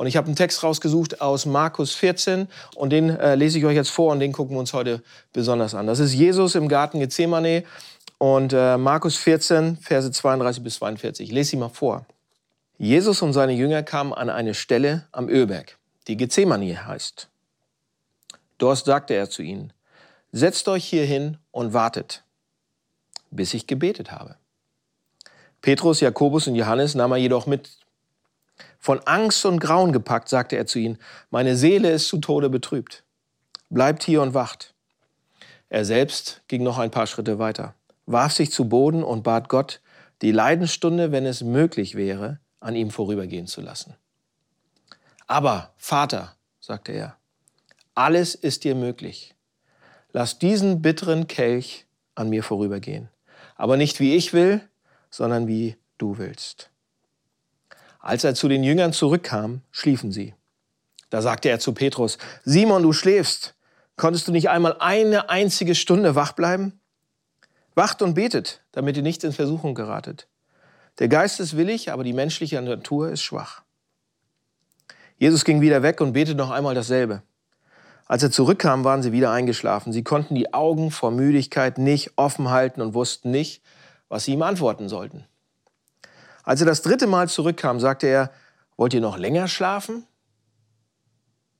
Und ich habe einen Text rausgesucht aus Markus 14 und den äh, lese ich euch jetzt vor und den gucken wir uns heute besonders an. Das ist Jesus im Garten Gethsemane und äh, Markus 14, Verse 32 bis 42. Ich lese sie mal vor. Jesus und seine Jünger kamen an eine Stelle am Ölberg, die Gethsemane heißt. Dort sagte er zu ihnen, setzt euch hier hin und wartet, bis ich gebetet habe. Petrus, Jakobus und Johannes nahm er jedoch mit. Von Angst und Grauen gepackt, sagte er zu ihnen, meine Seele ist zu Tode betrübt. Bleibt hier und wacht. Er selbst ging noch ein paar Schritte weiter, warf sich zu Boden und bat Gott, die Leidensstunde, wenn es möglich wäre, an ihm vorübergehen zu lassen. Aber, Vater, sagte er, alles ist dir möglich. Lass diesen bitteren Kelch an mir vorübergehen. Aber nicht wie ich will, sondern wie du willst. Als er zu den Jüngern zurückkam, schliefen sie. Da sagte er zu Petrus, Simon, du schläfst. Konntest du nicht einmal eine einzige Stunde wach bleiben? Wacht und betet, damit ihr nicht in Versuchung geratet. Der Geist ist willig, aber die menschliche Natur ist schwach. Jesus ging wieder weg und betete noch einmal dasselbe. Als er zurückkam, waren sie wieder eingeschlafen. Sie konnten die Augen vor Müdigkeit nicht offen halten und wussten nicht, was sie ihm antworten sollten. Als er das dritte Mal zurückkam, sagte er, wollt ihr noch länger schlafen?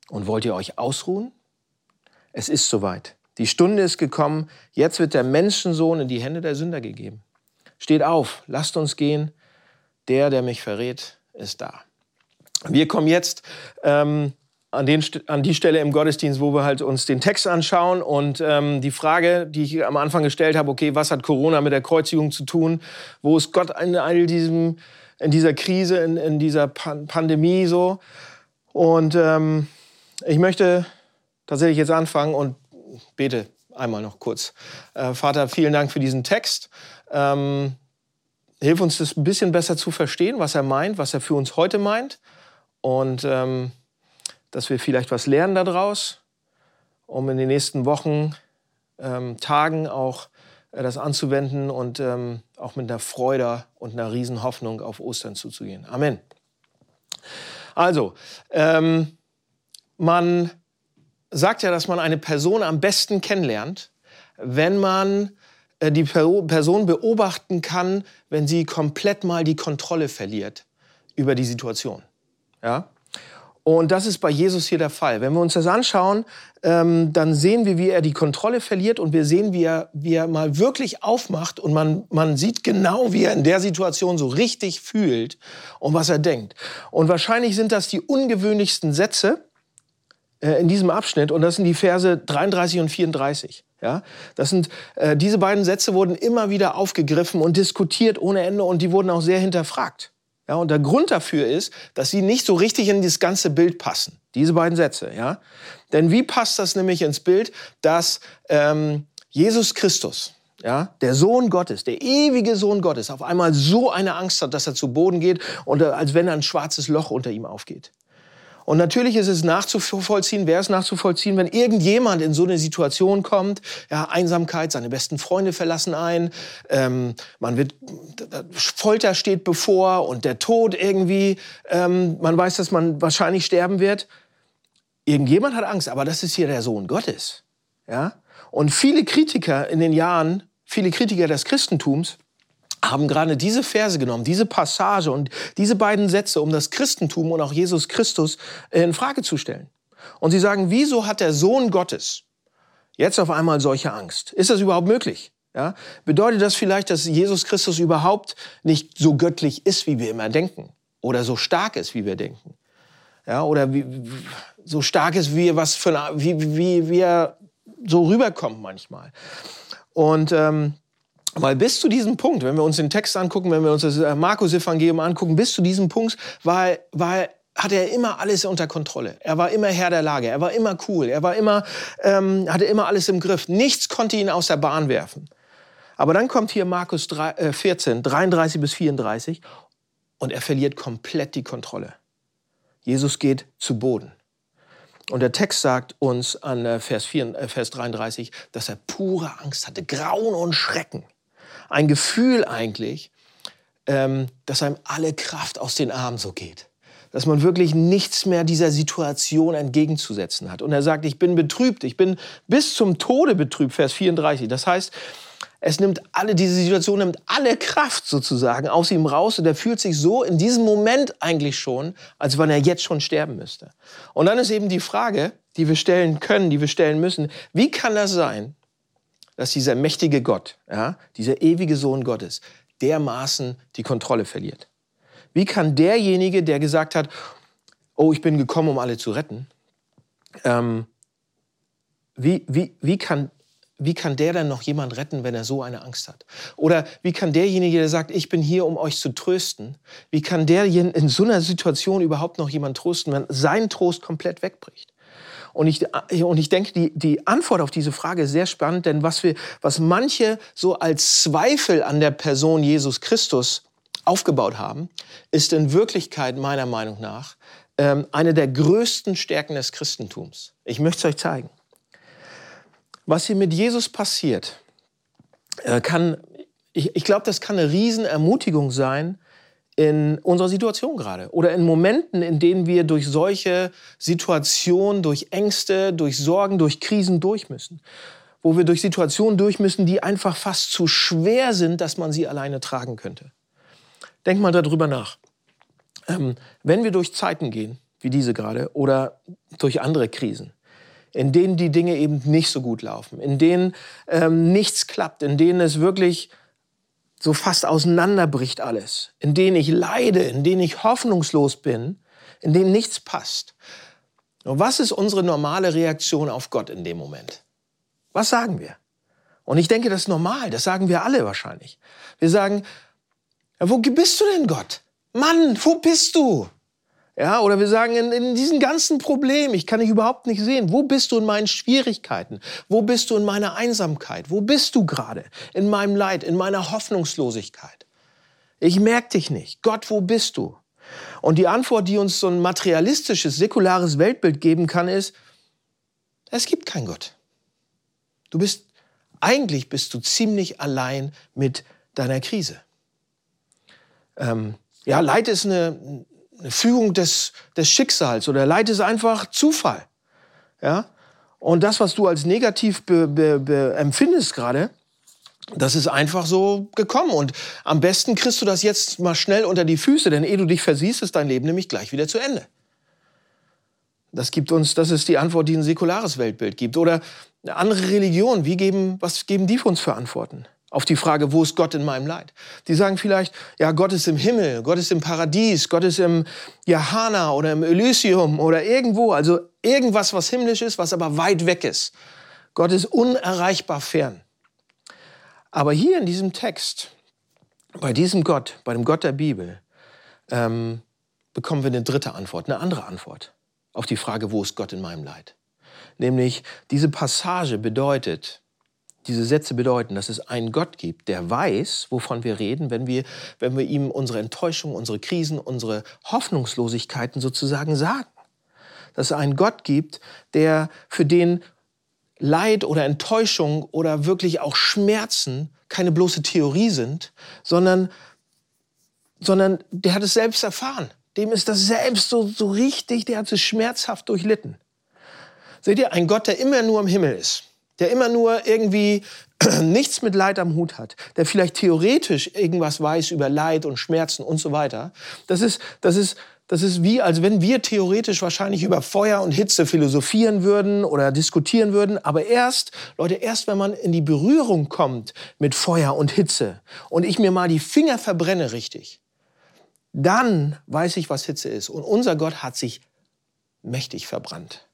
Und wollt ihr euch ausruhen? Es ist soweit. Die Stunde ist gekommen. Jetzt wird der Menschensohn in die Hände der Sünder gegeben. Steht auf, lasst uns gehen. Der, der mich verrät, ist da. Wir kommen jetzt ähm, an, den, an die Stelle im Gottesdienst, wo wir halt uns den Text anschauen und ähm, die Frage, die ich am Anfang gestellt habe, okay, was hat Corona mit der Kreuzigung zu tun? Wo ist Gott in all diesem, in dieser Krise, in, in dieser Pan Pandemie so? Und ähm, ich möchte tatsächlich jetzt anfangen und bete einmal noch kurz. Äh, Vater, vielen Dank für diesen Text. Ähm, hilf uns das ein bisschen besser zu verstehen, was er meint, was er für uns heute meint. Und ähm, dass wir vielleicht was lernen daraus, um in den nächsten Wochen, ähm, Tagen auch äh, das anzuwenden und ähm, auch mit einer Freude und einer Riesenhoffnung auf Ostern zuzugehen. Amen. Also, ähm, man sagt ja, dass man eine Person am besten kennenlernt, wenn man äh, die Person beobachten kann, wenn sie komplett mal die Kontrolle verliert über die Situation. Ja? Und das ist bei Jesus hier der Fall. Wenn wir uns das anschauen, ähm, dann sehen wir, wie er die Kontrolle verliert und wir sehen, wie er, wie er mal wirklich aufmacht und man, man sieht genau, wie er in der Situation so richtig fühlt und was er denkt. Und wahrscheinlich sind das die ungewöhnlichsten Sätze äh, in diesem Abschnitt und das sind die Verse 33 und 34. Ja, das sind äh, diese beiden Sätze wurden immer wieder aufgegriffen und diskutiert ohne Ende und die wurden auch sehr hinterfragt. Ja, und der Grund dafür ist, dass sie nicht so richtig in das ganze Bild passen. Diese beiden Sätze. Ja? Denn wie passt das nämlich ins Bild, dass ähm, Jesus Christus, ja, der Sohn Gottes, der ewige Sohn Gottes, auf einmal so eine Angst hat, dass er zu Boden geht und äh, als wenn ein schwarzes Loch unter ihm aufgeht. Und natürlich ist es nachzuvollziehen, wäre es nachzuvollziehen, wenn irgendjemand in so eine Situation kommt, ja, Einsamkeit, seine besten Freunde verlassen ein, ähm, man wird, Folter steht bevor und der Tod irgendwie, ähm, man weiß, dass man wahrscheinlich sterben wird. Irgendjemand hat Angst, aber das ist hier der Sohn Gottes, ja. Und viele Kritiker in den Jahren, viele Kritiker des Christentums, haben gerade diese Verse genommen, diese Passage und diese beiden Sätze, um das Christentum und auch Jesus Christus in Frage zu stellen. Und sie sagen, wieso hat der Sohn Gottes jetzt auf einmal solche Angst? Ist das überhaupt möglich? Ja? Bedeutet das vielleicht, dass Jesus Christus überhaupt nicht so göttlich ist, wie wir immer denken? Oder so stark ist, wie wir denken? Ja? Oder wie, so stark ist, wie, was für wie, wie, er so rüberkommt manchmal? Und ähm, weil bis zu diesem Punkt, wenn wir uns den Text angucken, wenn wir uns das äh, Markus-Evangelium angucken, bis zu diesem Punkt war, war, hatte er immer alles unter Kontrolle. Er war immer Herr der Lage. Er war immer cool. Er war immer, ähm, hatte immer alles im Griff. Nichts konnte ihn aus der Bahn werfen. Aber dann kommt hier Markus 3, äh, 14, 33 bis 34 und er verliert komplett die Kontrolle. Jesus geht zu Boden. Und der Text sagt uns an äh, Vers, 4, äh, Vers 33, dass er pure Angst hatte, Grauen und Schrecken ein Gefühl eigentlich, ähm, dass einem alle Kraft aus den Armen so geht. dass man wirklich nichts mehr dieser Situation entgegenzusetzen hat. Und er sagt, ich bin betrübt, ich bin bis zum Tode betrübt, Vers 34. Das heißt, es nimmt alle, diese Situation nimmt alle Kraft sozusagen aus ihm raus und er fühlt sich so in diesem Moment eigentlich schon, als wenn er jetzt schon sterben müsste. Und dann ist eben die Frage, die wir stellen können, die wir stellen müssen, wie kann das sein, dass dieser mächtige Gott, ja, dieser ewige Sohn Gottes, dermaßen die Kontrolle verliert? Wie kann derjenige, der gesagt hat, oh, ich bin gekommen, um alle zu retten, ähm, wie, wie, wie kann wie kann der denn noch jemand retten, wenn er so eine Angst hat? Oder wie kann derjenige, der sagt, ich bin hier, um euch zu trösten, wie kann der in so einer Situation überhaupt noch jemand trösten, wenn sein Trost komplett wegbricht? Und ich, und ich denke, die, die Antwort auf diese Frage ist sehr spannend, denn was, wir, was manche so als Zweifel an der Person Jesus Christus aufgebaut haben, ist in Wirklichkeit meiner Meinung nach ähm, eine der größten Stärken des Christentums. Ich möchte es euch zeigen was hier mit Jesus passiert, äh, kann, ich, ich glaube, das kann eine Riesenermutigung sein in unserer Situation gerade oder in Momenten, in denen wir durch solche Situationen, durch Ängste, durch Sorgen, durch Krisen durch müssen. Wo wir durch Situationen durch müssen, die einfach fast zu schwer sind, dass man sie alleine tragen könnte. Denk mal darüber nach. Ähm, wenn wir durch Zeiten gehen, wie diese gerade, oder durch andere Krisen, in denen die Dinge eben nicht so gut laufen, in denen ähm, nichts klappt, in denen es wirklich so fast auseinanderbricht alles, in denen ich leide, in denen ich hoffnungslos bin, in denen nichts passt. Und was ist unsere normale Reaktion auf Gott in dem Moment? Was sagen wir? Und ich denke, das ist normal, das sagen wir alle wahrscheinlich. Wir sagen, wo bist du denn Gott? Mann, wo bist du? Ja, oder wir sagen, in, in diesen ganzen Problemen, ich kann dich überhaupt nicht sehen. Wo bist du in meinen Schwierigkeiten? Wo bist du in meiner Einsamkeit? Wo bist du gerade? In meinem Leid, in meiner Hoffnungslosigkeit? Ich merke dich nicht. Gott, wo bist du? Und die Antwort, die uns so ein materialistisches, säkulares Weltbild geben kann, ist, es gibt keinen Gott. Du bist, eigentlich bist du ziemlich allein mit deiner Krise. Ähm, ja, Leid ist eine, eine Fügung des, des Schicksals oder Leid ist einfach Zufall. Ja? Und das, was du als negativ be, be, be empfindest gerade, das ist einfach so gekommen. Und am besten kriegst du das jetzt mal schnell unter die Füße, denn ehe du dich versiehst, ist dein Leben nämlich gleich wieder zu Ende. Das gibt uns, das ist die Antwort, die ein säkulares Weltbild gibt. Oder andere Religion, wie geben, was geben die für uns für Antworten? Auf die Frage, wo ist Gott in meinem Leid? Die sagen vielleicht, ja, Gott ist im Himmel, Gott ist im Paradies, Gott ist im Jahana oder im Elysium oder irgendwo, also irgendwas, was himmlisch ist, was aber weit weg ist. Gott ist unerreichbar fern. Aber hier in diesem Text, bei diesem Gott, bei dem Gott der Bibel, ähm, bekommen wir eine dritte Antwort, eine andere Antwort auf die Frage, wo ist Gott in meinem Leid? Nämlich, diese Passage bedeutet, diese Sätze bedeuten, dass es einen Gott gibt, der weiß, wovon wir reden, wenn wir, wenn wir ihm unsere Enttäuschung, unsere Krisen, unsere Hoffnungslosigkeiten sozusagen sagen. Dass es einen Gott gibt, der für den Leid oder Enttäuschung oder wirklich auch Schmerzen keine bloße Theorie sind, sondern, sondern der hat es selbst erfahren. Dem ist das selbst so, so richtig, der hat es schmerzhaft durchlitten. Seht ihr, ein Gott, der immer nur im Himmel ist der immer nur irgendwie nichts mit Leid am Hut hat, der vielleicht theoretisch irgendwas weiß über Leid und Schmerzen und so weiter, das ist, das ist, das ist wie, als wenn wir theoretisch wahrscheinlich über Feuer und Hitze philosophieren würden oder diskutieren würden. Aber erst, Leute, erst wenn man in die Berührung kommt mit Feuer und Hitze und ich mir mal die Finger verbrenne richtig, dann weiß ich, was Hitze ist. Und unser Gott hat sich mächtig verbrannt.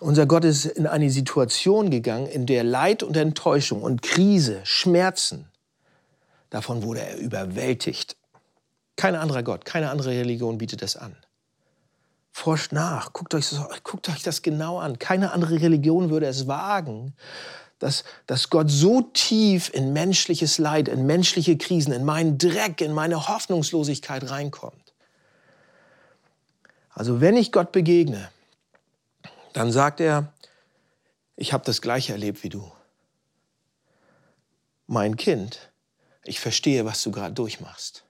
Unser Gott ist in eine Situation gegangen, in der Leid und Enttäuschung und Krise, Schmerzen, davon wurde er überwältigt. Kein anderer Gott, keine andere Religion bietet das an. Forscht nach, guckt euch, das, guckt euch das genau an. Keine andere Religion würde es wagen, dass, dass Gott so tief in menschliches Leid, in menschliche Krisen, in meinen Dreck, in meine Hoffnungslosigkeit reinkommt. Also wenn ich Gott begegne, dann sagt er, ich habe das gleiche erlebt wie du. Mein Kind, ich verstehe, was du gerade durchmachst.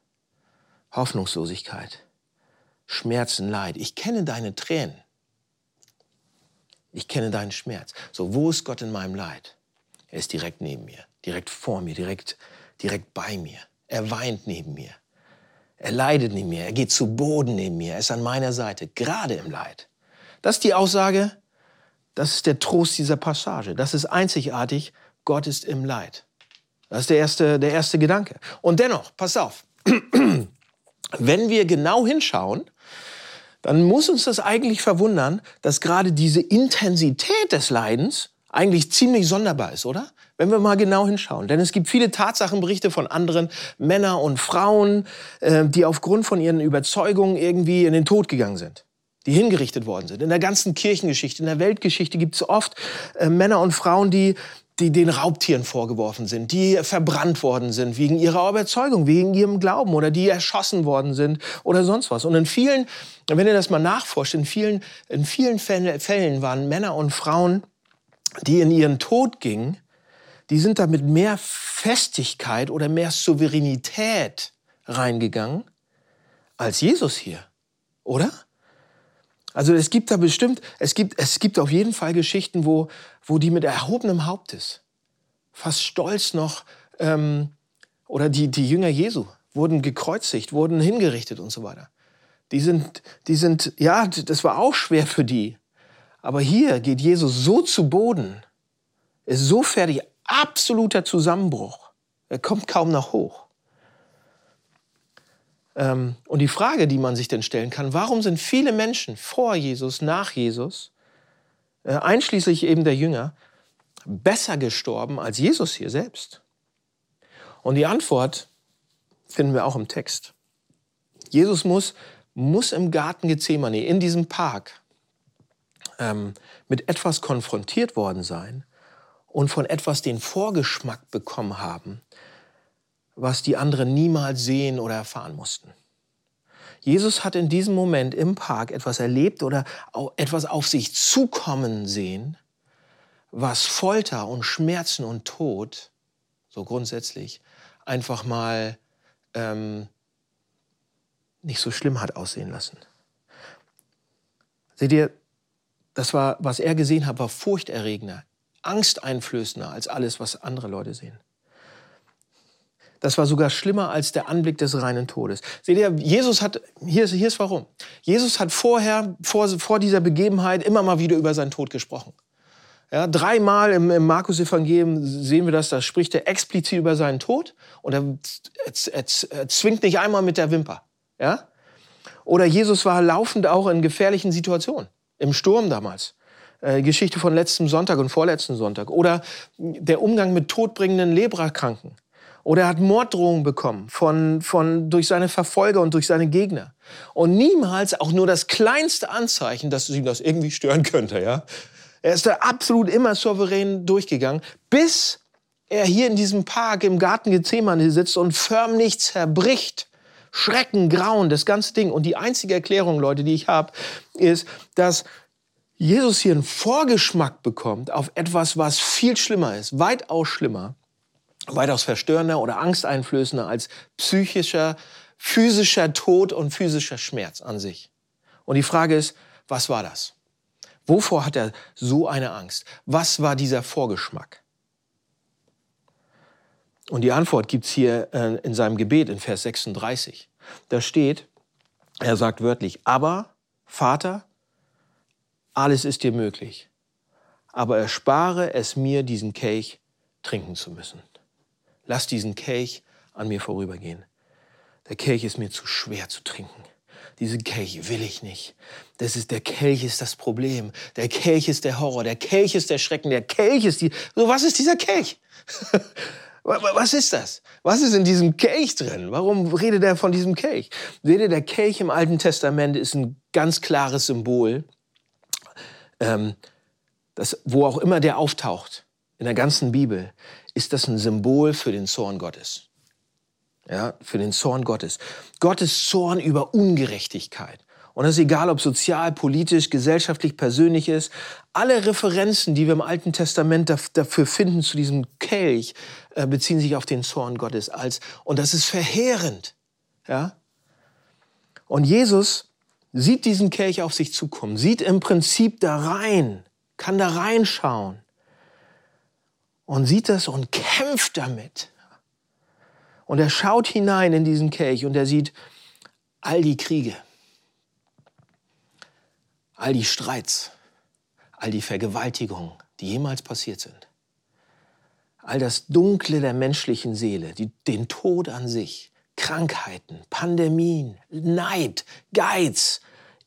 Hoffnungslosigkeit, Schmerzen, Leid. Ich kenne deine Tränen. Ich kenne deinen Schmerz. So, wo ist Gott in meinem Leid? Er ist direkt neben mir, direkt vor mir, direkt, direkt bei mir. Er weint neben mir. Er leidet neben mir. Er geht zu Boden neben mir. Er ist an meiner Seite, gerade im Leid. Das ist die Aussage, das ist der Trost dieser Passage. Das ist einzigartig. Gott ist im Leid. Das ist der erste, der erste Gedanke. Und dennoch, pass auf, wenn wir genau hinschauen, dann muss uns das eigentlich verwundern, dass gerade diese Intensität des Leidens eigentlich ziemlich sonderbar ist, oder? Wenn wir mal genau hinschauen. Denn es gibt viele Tatsachenberichte von anderen Männer und Frauen, äh, die aufgrund von ihren Überzeugungen irgendwie in den Tod gegangen sind die hingerichtet worden sind. In der ganzen Kirchengeschichte, in der Weltgeschichte gibt es oft äh, Männer und Frauen, die die den Raubtieren vorgeworfen sind, die verbrannt worden sind wegen ihrer Überzeugung, wegen ihrem Glauben oder die erschossen worden sind oder sonst was. Und in vielen, wenn ihr das mal nachforscht, in vielen, in vielen Fällen waren Männer und Frauen, die in ihren Tod gingen, die sind da mit mehr Festigkeit oder mehr Souveränität reingegangen als Jesus hier, oder? Also es gibt da bestimmt, es gibt, es gibt auf jeden Fall Geschichten, wo, wo die mit erhobenem Haupt ist, fast stolz noch, ähm, oder die, die Jünger Jesu wurden gekreuzigt, wurden hingerichtet und so weiter. Die sind, die sind, ja, das war auch schwer für die. Aber hier geht Jesus so zu Boden, ist so fertig, absoluter Zusammenbruch. Er kommt kaum noch hoch. Ähm, und die Frage, die man sich denn stellen kann, warum sind viele Menschen vor Jesus, nach Jesus, äh, einschließlich eben der Jünger, besser gestorben als Jesus hier selbst? Und die Antwort finden wir auch im Text. Jesus muss, muss im Garten Gethsemane, in diesem Park, ähm, mit etwas konfrontiert worden sein und von etwas den Vorgeschmack bekommen haben, was die anderen niemals sehen oder erfahren mussten. Jesus hat in diesem Moment im Park etwas erlebt oder etwas auf sich zukommen sehen, was Folter und Schmerzen und Tod, so grundsätzlich, einfach mal ähm, nicht so schlimm hat aussehen lassen. Seht ihr, das war, was er gesehen hat, war furchterregender, angsteinflößender als alles, was andere Leute sehen. Das war sogar schlimmer als der Anblick des reinen Todes. Seht ihr, Jesus hat, hier ist, hier ist warum. Jesus hat vorher, vor, vor dieser Begebenheit immer mal wieder über seinen Tod gesprochen. Ja, dreimal im, im Markus-Evangelium sehen wir das, da spricht er explizit über seinen Tod und er, er, er, er zwingt nicht einmal mit der Wimper. Ja? Oder Jesus war laufend auch in gefährlichen Situationen, im Sturm damals. Äh, Geschichte von letztem Sonntag und vorletzten Sonntag. Oder der Umgang mit todbringenden Lebrakranken. Oder er hat Morddrohungen bekommen von, von, durch seine Verfolger und durch seine Gegner. Und niemals auch nur das kleinste Anzeichen, dass ihm das irgendwie stören könnte. Ja? Er ist da absolut immer souverän durchgegangen, bis er hier in diesem Park im Garten Gethsemane sitzt und förmlich zerbricht. Schrecken, Grauen, das ganze Ding. Und die einzige Erklärung, Leute, die ich habe, ist, dass Jesus hier einen Vorgeschmack bekommt auf etwas, was viel schlimmer ist, weitaus schlimmer weitaus verstörender oder angsteinflößender als psychischer, physischer Tod und physischer Schmerz an sich. Und die Frage ist, was war das? Wovor hat er so eine Angst? Was war dieser Vorgeschmack? Und die Antwort gibt's hier äh, in seinem Gebet in Vers 36. Da steht, er sagt wörtlich, aber Vater, alles ist dir möglich, aber erspare es mir, diesen Kelch trinken zu müssen lass diesen Kelch an mir vorübergehen. Der Kelch ist mir zu schwer zu trinken. Diesen Kelch will ich nicht. Das ist, der Kelch ist das Problem. Der Kelch ist der Horror. Der Kelch ist der Schrecken. Der Kelch ist die. So, was ist dieser Kelch? Was ist das? Was ist in diesem Kelch drin? Warum redet er von diesem Kelch? Seht ihr, der Kelch im Alten Testament ist ein ganz klares Symbol, ähm, das, wo auch immer der auftaucht, in der ganzen Bibel, ist das ein Symbol für den Zorn Gottes. Ja, für den Zorn Gottes. Gottes Zorn über Ungerechtigkeit. Und das ist egal, ob sozial, politisch, gesellschaftlich, persönlich ist. Alle Referenzen, die wir im Alten Testament dafür finden zu diesem Kelch, äh, beziehen sich auf den Zorn Gottes als, und das ist verheerend. Ja? Und Jesus sieht diesen Kelch auf sich zukommen, sieht im Prinzip da rein, kann da reinschauen und sieht das und kämpft damit. Und er schaut hinein in diesen Kelch und er sieht all die Kriege, all die Streits, all die Vergewaltigungen, die jemals passiert sind. All das Dunkle der menschlichen Seele, die, den Tod an sich, Krankheiten, Pandemien, Neid, Geiz,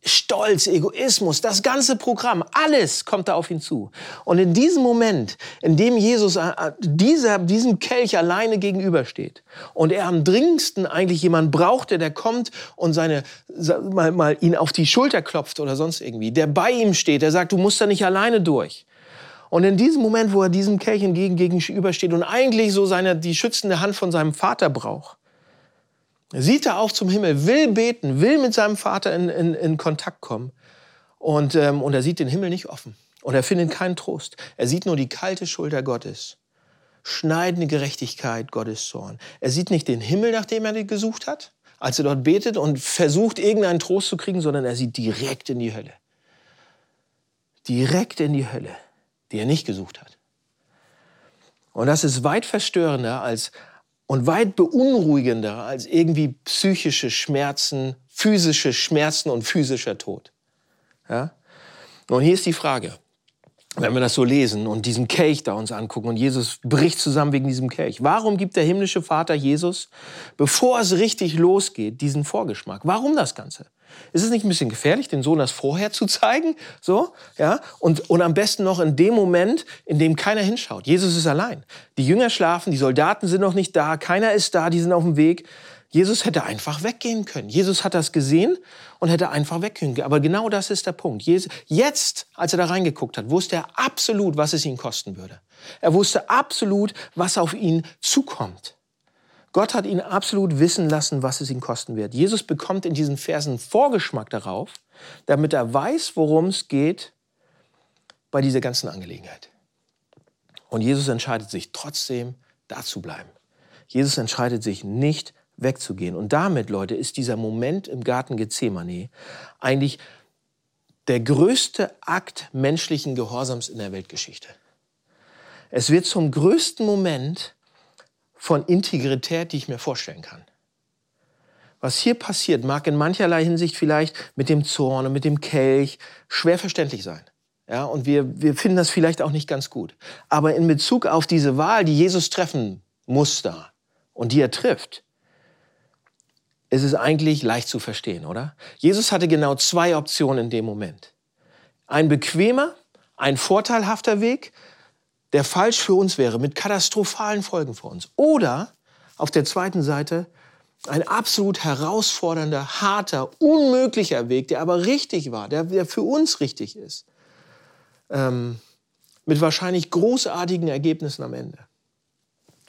Stolz, Egoismus, das ganze Programm, alles kommt da auf ihn zu. Und in diesem Moment, in dem Jesus äh, äh, dieser, diesem Kelch alleine gegenübersteht und er am dringendsten eigentlich jemand braucht, der, der kommt und seine, mal, mal ihn auf die Schulter klopft oder sonst irgendwie, der bei ihm steht, der sagt, du musst da nicht alleine durch. Und in diesem Moment, wo er diesem Kelch entgegen gegenübersteht und eigentlich so seine, die schützende Hand von seinem Vater braucht, sieht er auf zum Himmel, will beten, will mit seinem Vater in, in, in Kontakt kommen. Und, ähm, und er sieht den Himmel nicht offen. Und er findet keinen Trost. Er sieht nur die kalte Schulter Gottes. Schneidende Gerechtigkeit, Gottes Zorn. Er sieht nicht den Himmel, nach dem er gesucht hat, als er dort betet und versucht, irgendeinen Trost zu kriegen, sondern er sieht direkt in die Hölle. Direkt in die Hölle, die er nicht gesucht hat. Und das ist weit verstörender als, und weit beunruhigender als irgendwie psychische Schmerzen, physische Schmerzen und physischer Tod. Ja? Und hier ist die Frage, wenn wir das so lesen und diesen Kelch da uns angucken und Jesus bricht zusammen wegen diesem Kelch. Warum gibt der himmlische Vater Jesus, bevor es richtig losgeht, diesen Vorgeschmack? Warum das Ganze? Ist es nicht ein bisschen gefährlich, den Sohn das vorher zu zeigen? So, ja? Und, und am besten noch in dem Moment, in dem keiner hinschaut. Jesus ist allein. Die Jünger schlafen, die Soldaten sind noch nicht da, keiner ist da, die sind auf dem Weg. Jesus hätte einfach weggehen können. Jesus hat das gesehen und hätte einfach weggehen können. Aber genau das ist der Punkt. Jetzt, als er da reingeguckt hat, wusste er absolut, was es ihn kosten würde. Er wusste absolut, was auf ihn zukommt. Gott hat ihn absolut wissen lassen, was es ihn kosten wird. Jesus bekommt in diesen Versen Vorgeschmack darauf, damit er weiß, worum es geht bei dieser ganzen Angelegenheit. Und Jesus entscheidet sich trotzdem, da zu bleiben. Jesus entscheidet sich nicht wegzugehen. Und damit, Leute, ist dieser Moment im Garten Gethsemane eigentlich der größte Akt menschlichen Gehorsams in der Weltgeschichte. Es wird zum größten Moment von Integrität, die ich mir vorstellen kann. Was hier passiert, mag in mancherlei Hinsicht vielleicht mit dem Zorn und mit dem Kelch schwer verständlich sein. Ja, und wir, wir finden das vielleicht auch nicht ganz gut. Aber in Bezug auf diese Wahl, die Jesus treffen muss da und die er trifft, ist es eigentlich leicht zu verstehen, oder? Jesus hatte genau zwei Optionen in dem Moment. Ein bequemer, ein vorteilhafter Weg, der falsch für uns wäre, mit katastrophalen Folgen für uns. Oder auf der zweiten Seite ein absolut herausfordernder, harter, unmöglicher Weg, der aber richtig war, der, der für uns richtig ist. Ähm, mit wahrscheinlich großartigen Ergebnissen am Ende.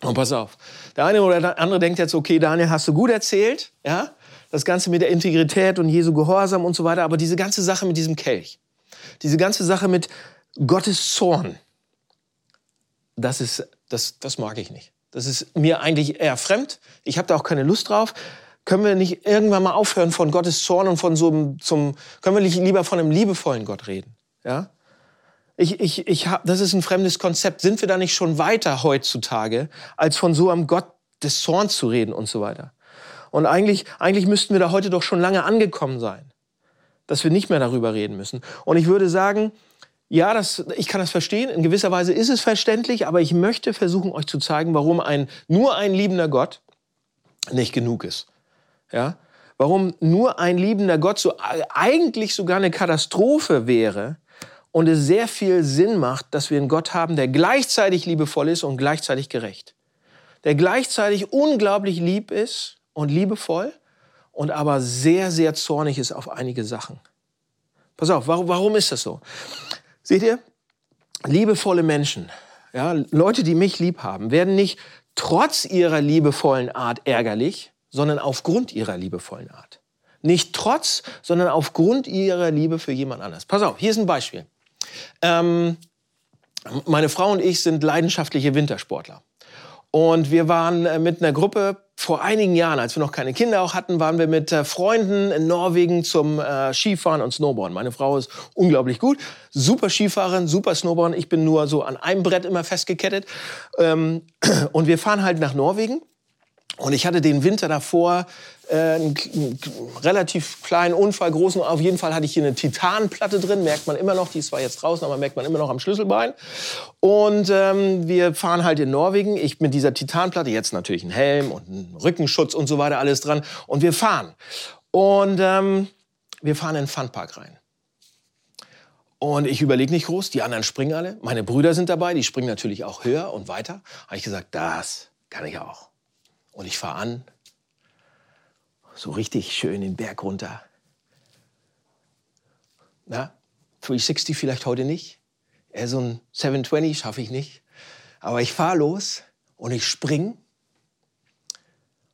Und pass auf, der eine oder der andere denkt jetzt, okay, Daniel, hast du gut erzählt, ja, das Ganze mit der Integrität und Jesu Gehorsam und so weiter, aber diese ganze Sache mit diesem Kelch, diese ganze Sache mit Gottes Zorn, das, ist, das, das mag ich nicht. Das ist mir eigentlich eher fremd. Ich habe da auch keine Lust drauf. Können wir nicht irgendwann mal aufhören von Gottes Zorn und von so einem, zum, können wir nicht lieber von einem liebevollen Gott reden? Ja? Ich, ich, ich hab, das ist ein fremdes Konzept. Sind wir da nicht schon weiter heutzutage, als von so einem Gott des Zorns zu reden und so weiter? Und eigentlich, eigentlich müssten wir da heute doch schon lange angekommen sein, dass wir nicht mehr darüber reden müssen. Und ich würde sagen, ja, das, ich kann das verstehen. In gewisser Weise ist es verständlich, aber ich möchte versuchen, euch zu zeigen, warum ein, nur ein liebender Gott nicht genug ist. Ja? Warum nur ein liebender Gott so eigentlich sogar eine Katastrophe wäre und es sehr viel Sinn macht, dass wir einen Gott haben, der gleichzeitig liebevoll ist und gleichzeitig gerecht. Der gleichzeitig unglaublich lieb ist und liebevoll und aber sehr, sehr zornig ist auf einige Sachen. Pass auf, warum, warum ist das so? Seht ihr? Liebevolle Menschen, ja, Leute, die mich lieb haben, werden nicht trotz ihrer liebevollen Art ärgerlich, sondern aufgrund ihrer liebevollen Art. Nicht trotz, sondern aufgrund ihrer Liebe für jemand anders. Pass auf, hier ist ein Beispiel. Ähm, meine Frau und ich sind leidenschaftliche Wintersportler. Und wir waren äh, mit einer Gruppe vor einigen Jahren, als wir noch keine Kinder auch hatten, waren wir mit äh, Freunden in Norwegen zum äh, Skifahren und Snowboarden. Meine Frau ist unglaublich gut, super Skifahrerin, super Snowboarden. Ich bin nur so an einem Brett immer festgekettet. Ähm, und wir fahren halt nach Norwegen. Und ich hatte den Winter davor äh, einen, einen, relativ kleinen Unfall, großen. Auf jeden Fall hatte ich hier eine Titanplatte drin, merkt man immer noch. Die ist zwar jetzt draußen, aber merkt man immer noch am Schlüsselbein. Und ähm, wir fahren halt in Norwegen. Ich mit dieser Titanplatte, jetzt natürlich ein Helm und ein Rückenschutz und so weiter, alles dran. Und wir fahren. Und ähm, wir fahren in den Funpark rein. Und ich überlege nicht groß, die anderen springen alle. Meine Brüder sind dabei, die springen natürlich auch höher und weiter. Habe ich gesagt, das kann ich auch. Und ich fahre an, so richtig schön den Berg runter. Na, 360 vielleicht heute nicht. Eher so ein 720 schaffe ich nicht. Aber ich fahre los und ich spring.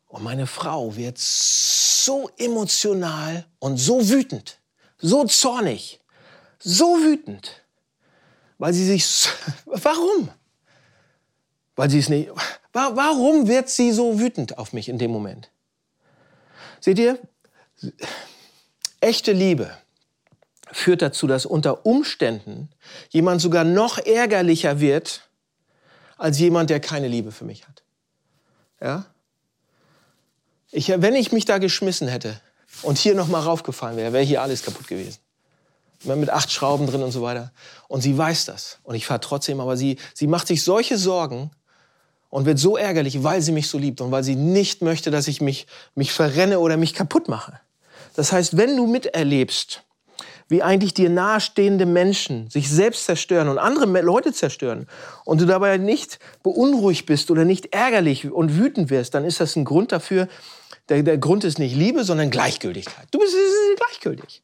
Und meine Frau wird so emotional und so wütend, so zornig, so wütend, weil sie sich. Warum? Weil sie es nicht. Warum wird sie so wütend auf mich in dem Moment? Seht ihr, echte Liebe führt dazu, dass unter Umständen jemand sogar noch ärgerlicher wird als jemand, der keine Liebe für mich hat. Ja? Ich, wenn ich mich da geschmissen hätte und hier noch mal raufgefallen wäre, wäre hier alles kaputt gewesen. Mit acht Schrauben drin und so weiter. Und sie weiß das. Und ich fahre trotzdem, aber sie, sie macht sich solche Sorgen, und wird so ärgerlich, weil sie mich so liebt und weil sie nicht möchte, dass ich mich, mich verrenne oder mich kaputt mache. Das heißt, wenn du miterlebst, wie eigentlich dir nahestehende Menschen sich selbst zerstören und andere Leute zerstören und du dabei nicht beunruhigt bist oder nicht ärgerlich und wütend wirst, dann ist das ein Grund dafür, der, der Grund ist nicht Liebe, sondern Gleichgültigkeit. Du bist gleichgültig.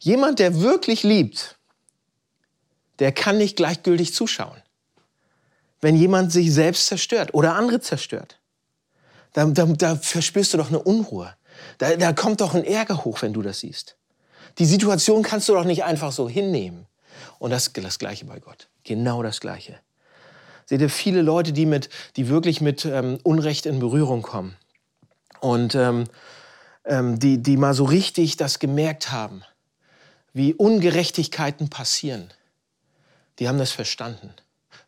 Jemand, der wirklich liebt, der kann nicht gleichgültig zuschauen wenn jemand sich selbst zerstört oder andere zerstört. Da, da, da verspürst du doch eine Unruhe. Da, da kommt doch ein Ärger hoch, wenn du das siehst. Die Situation kannst du doch nicht einfach so hinnehmen. Und das das Gleiche bei Gott. Genau das Gleiche. Seht ihr, viele Leute, die, mit, die wirklich mit ähm, Unrecht in Berührung kommen und ähm, ähm, die, die mal so richtig das gemerkt haben, wie Ungerechtigkeiten passieren, die haben das verstanden.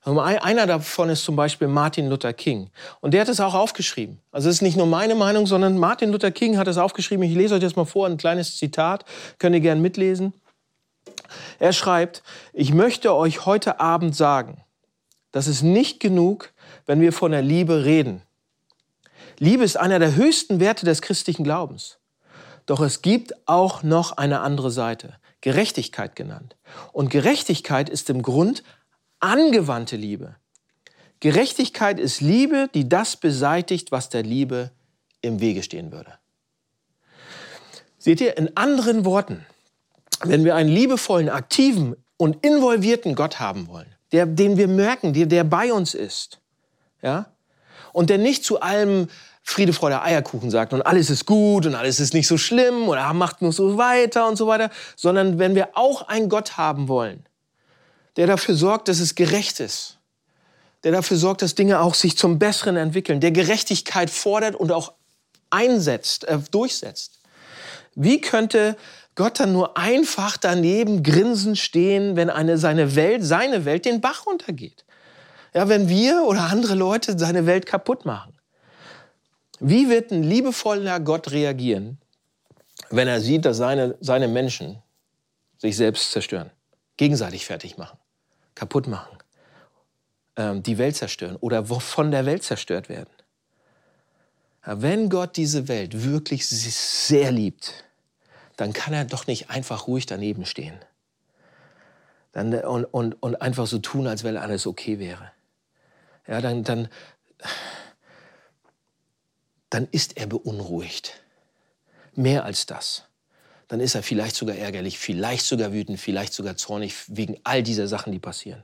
Einer davon ist zum Beispiel Martin Luther King. Und der hat es auch aufgeschrieben. Also es ist nicht nur meine Meinung, sondern Martin Luther King hat es aufgeschrieben. Ich lese euch das mal vor, ein kleines Zitat. Könnt ihr gern mitlesen. Er schreibt, ich möchte euch heute Abend sagen, das ist nicht genug, wenn wir von der Liebe reden. Liebe ist einer der höchsten Werte des christlichen Glaubens. Doch es gibt auch noch eine andere Seite, Gerechtigkeit genannt. Und Gerechtigkeit ist im Grund angewandte Liebe. Gerechtigkeit ist Liebe, die das beseitigt, was der Liebe im Wege stehen würde. Seht ihr, in anderen Worten, wenn wir einen liebevollen, aktiven und involvierten Gott haben wollen, der, den wir merken, der, der bei uns ist, ja, und der nicht zu allem Friede, Freude, Eierkuchen sagt und alles ist gut und alles ist nicht so schlimm oder macht nur so weiter und so weiter, sondern wenn wir auch einen Gott haben wollen, der dafür sorgt, dass es gerecht ist, der dafür sorgt, dass Dinge auch sich zum Besseren entwickeln, der Gerechtigkeit fordert und auch einsetzt, äh, durchsetzt. Wie könnte Gott dann nur einfach daneben grinsend stehen, wenn eine, seine Welt, seine Welt den Bach runtergeht? Ja, wenn wir oder andere Leute seine Welt kaputt machen. Wie wird ein liebevoller Gott reagieren, wenn er sieht, dass seine, seine Menschen sich selbst zerstören, gegenseitig fertig machen? Kaputt machen, ähm, die Welt zerstören oder von der Welt zerstört werden. Wenn Gott diese Welt wirklich sehr liebt, dann kann er doch nicht einfach ruhig daneben stehen dann, und, und, und einfach so tun, als wenn alles okay wäre. Ja, dann, dann, dann ist er beunruhigt. Mehr als das dann ist er vielleicht sogar ärgerlich, vielleicht sogar wütend, vielleicht sogar zornig wegen all dieser Sachen, die passieren.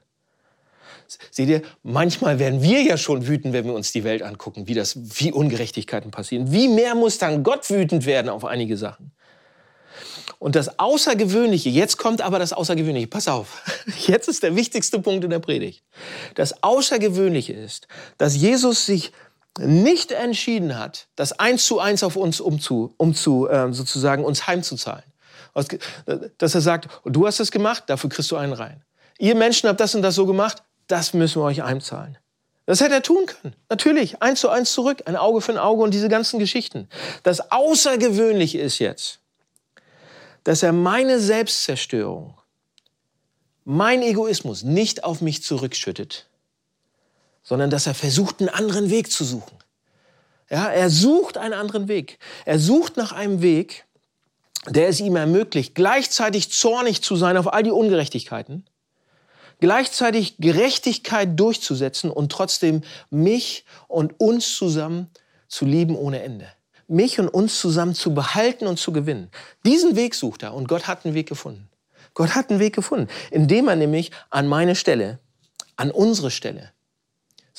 Seht ihr, manchmal werden wir ja schon wütend, wenn wir uns die Welt angucken, wie, das, wie Ungerechtigkeiten passieren. Wie mehr muss dann Gott wütend werden auf einige Sachen? Und das Außergewöhnliche, jetzt kommt aber das Außergewöhnliche, pass auf, jetzt ist der wichtigste Punkt in der Predigt. Das Außergewöhnliche ist, dass Jesus sich nicht entschieden hat, das eins zu eins auf uns umzu, umzu äh, sozusagen uns heimzuzahlen. Dass er sagt, du hast es gemacht, dafür kriegst du einen rein. Ihr Menschen habt das und das so gemacht, das müssen wir euch einzahlen. Das hätte er tun können. Natürlich, eins zu eins zurück, ein Auge für ein Auge und diese ganzen Geschichten. Das Außergewöhnliche ist jetzt, dass er meine Selbstzerstörung, mein Egoismus nicht auf mich zurückschüttet, sondern dass er versucht, einen anderen Weg zu suchen. Ja, er sucht einen anderen Weg. Er sucht nach einem Weg, der es ihm ermöglicht, gleichzeitig zornig zu sein auf all die Ungerechtigkeiten gleichzeitig Gerechtigkeit durchzusetzen und trotzdem mich und uns zusammen zu lieben ohne Ende. Mich und uns zusammen zu behalten und zu gewinnen. Diesen Weg sucht er und Gott hat einen Weg gefunden. Gott hat einen Weg gefunden, indem er nämlich an meine Stelle, an unsere Stelle,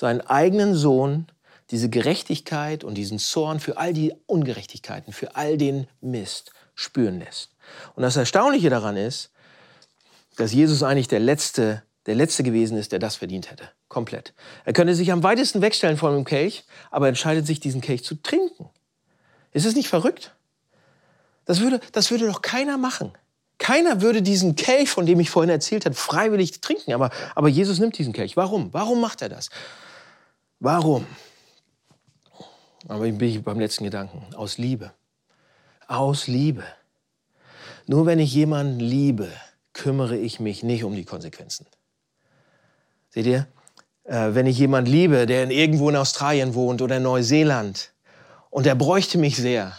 seinen eigenen Sohn diese Gerechtigkeit und diesen Zorn für all die Ungerechtigkeiten, für all den Mist spüren lässt. Und das Erstaunliche daran ist, dass Jesus eigentlich der letzte der Letzte gewesen ist, der das verdient hätte. Komplett. Er könnte sich am weitesten wegstellen von dem Kelch, aber entscheidet sich, diesen Kelch zu trinken. Ist es nicht verrückt? Das würde, das würde doch keiner machen. Keiner würde diesen Kelch, von dem ich vorhin erzählt habe, freiwillig trinken. Aber, aber Jesus nimmt diesen Kelch. Warum? Warum macht er das? Warum? Aber ich bin beim letzten Gedanken. Aus Liebe. Aus Liebe. Nur wenn ich jemanden liebe, kümmere ich mich nicht um die Konsequenzen. Seht ihr? Äh, wenn ich jemand liebe, der in irgendwo in Australien wohnt oder in Neuseeland und der bräuchte mich sehr,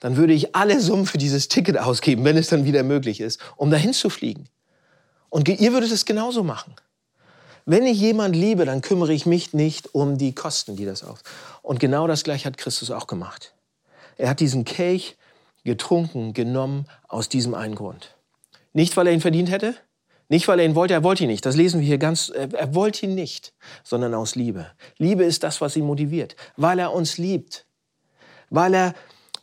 dann würde ich alle Summen für dieses Ticket ausgeben, wenn es dann wieder möglich ist, um dahin zu fliegen. Und ihr würdet es genauso machen. Wenn ich jemand liebe, dann kümmere ich mich nicht um die Kosten, die das auf. Und genau das gleiche hat Christus auch gemacht. Er hat diesen Kelch getrunken, genommen aus diesem einen Grund. Nicht, weil er ihn verdient hätte, nicht, weil er ihn wollte, er wollte ihn nicht. Das lesen wir hier ganz, er wollte ihn nicht, sondern aus Liebe. Liebe ist das, was ihn motiviert, weil er uns liebt. Weil er,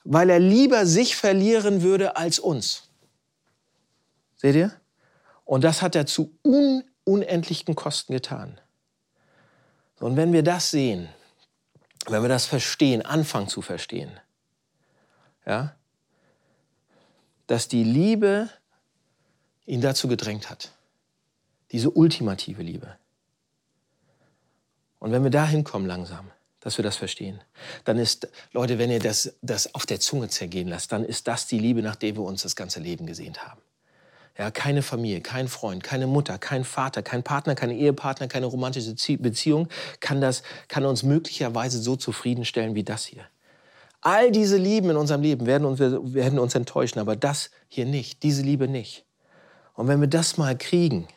weil er lieber sich verlieren würde als uns. Seht ihr? Und das hat er zu un unendlichen Kosten getan. Und wenn wir das sehen, wenn wir das verstehen, anfangen zu verstehen, ja, dass die Liebe ihn dazu gedrängt hat, diese ultimative Liebe. Und wenn wir da hinkommen langsam, dass wir das verstehen, dann ist, Leute, wenn ihr das, das auf der Zunge zergehen lasst, dann ist das die Liebe, nach der wir uns das ganze Leben gesehnt haben. Ja, keine Familie, kein Freund, keine Mutter, kein Vater, kein Partner, keine Ehepartner, keine romantische Beziehung kann, das, kann uns möglicherweise so zufriedenstellen wie das hier. All diese Lieben in unserem Leben werden uns, werden uns enttäuschen, aber das hier nicht, diese Liebe nicht. Und wenn wir das mal kriegen,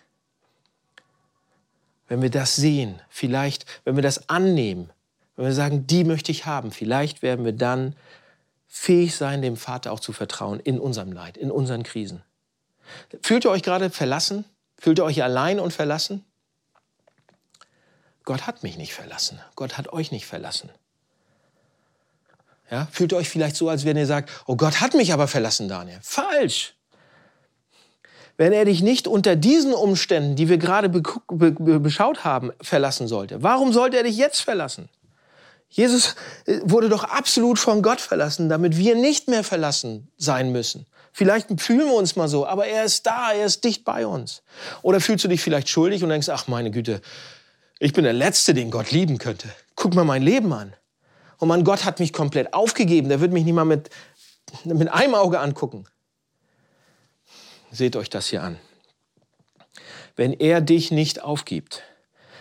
wenn wir das sehen, vielleicht, wenn wir das annehmen, wenn wir sagen, die möchte ich haben, vielleicht werden wir dann fähig sein, dem Vater auch zu vertrauen in unserem Leid, in unseren Krisen. Fühlt ihr euch gerade verlassen? Fühlt ihr euch allein und verlassen? Gott hat mich nicht verlassen. Gott hat euch nicht verlassen. Ja? Fühlt ihr euch vielleicht so, als wenn ihr sagt, oh Gott hat mich aber verlassen, Daniel. Falsch wenn er dich nicht unter diesen Umständen, die wir gerade be be beschaut haben, verlassen sollte? Warum sollte er dich jetzt verlassen? Jesus äh, wurde doch absolut von Gott verlassen, damit wir nicht mehr verlassen sein müssen. Vielleicht fühlen wir uns mal so, aber er ist da, er ist dicht bei uns. Oder fühlst du dich vielleicht schuldig und denkst, ach meine Güte, ich bin der Letzte, den Gott lieben könnte. Guck mal mein Leben an. Und mein Gott hat mich komplett aufgegeben. Der wird mich nicht mal mit, mit einem Auge angucken. Seht euch das hier an. Wenn er dich nicht aufgibt,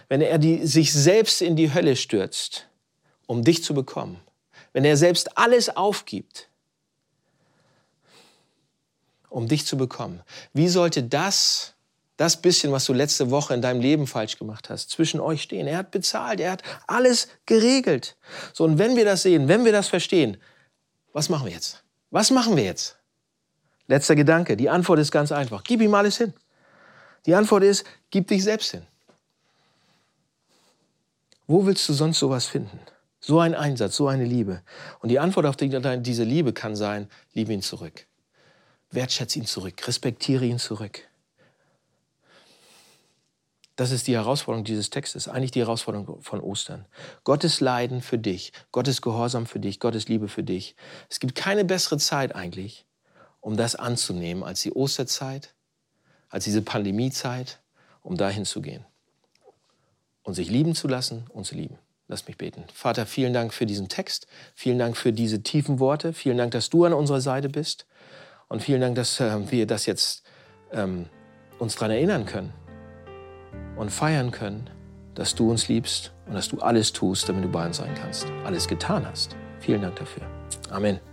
wenn er die, sich selbst in die Hölle stürzt, um dich zu bekommen, wenn er selbst alles aufgibt, um dich zu bekommen, wie sollte das, das bisschen, was du letzte Woche in deinem Leben falsch gemacht hast, zwischen euch stehen? Er hat bezahlt, er hat alles geregelt. So, und wenn wir das sehen, wenn wir das verstehen, was machen wir jetzt? Was machen wir jetzt? Letzter Gedanke. Die Antwort ist ganz einfach. Gib ihm alles hin. Die Antwort ist, gib dich selbst hin. Wo willst du sonst sowas finden? So ein Einsatz, so eine Liebe. Und die Antwort auf diese Liebe kann sein, liebe ihn zurück. Wertschätze ihn zurück, respektiere ihn zurück. Das ist die Herausforderung dieses Textes, eigentlich die Herausforderung von Ostern. Gottes Leiden für dich, Gottes Gehorsam für dich, Gottes Liebe für dich. Es gibt keine bessere Zeit eigentlich, um das anzunehmen, als die Osterzeit, als diese Pandemiezeit, um dahin zu gehen und sich lieben zu lassen und zu lieben. Lass mich beten. Vater, vielen Dank für diesen Text. Vielen Dank für diese tiefen Worte. Vielen Dank, dass du an unserer Seite bist. Und vielen Dank, dass äh, wir das jetzt ähm, uns daran erinnern können und feiern können, dass du uns liebst und dass du alles tust, damit du bei uns sein kannst. Alles getan hast. Vielen Dank dafür. Amen.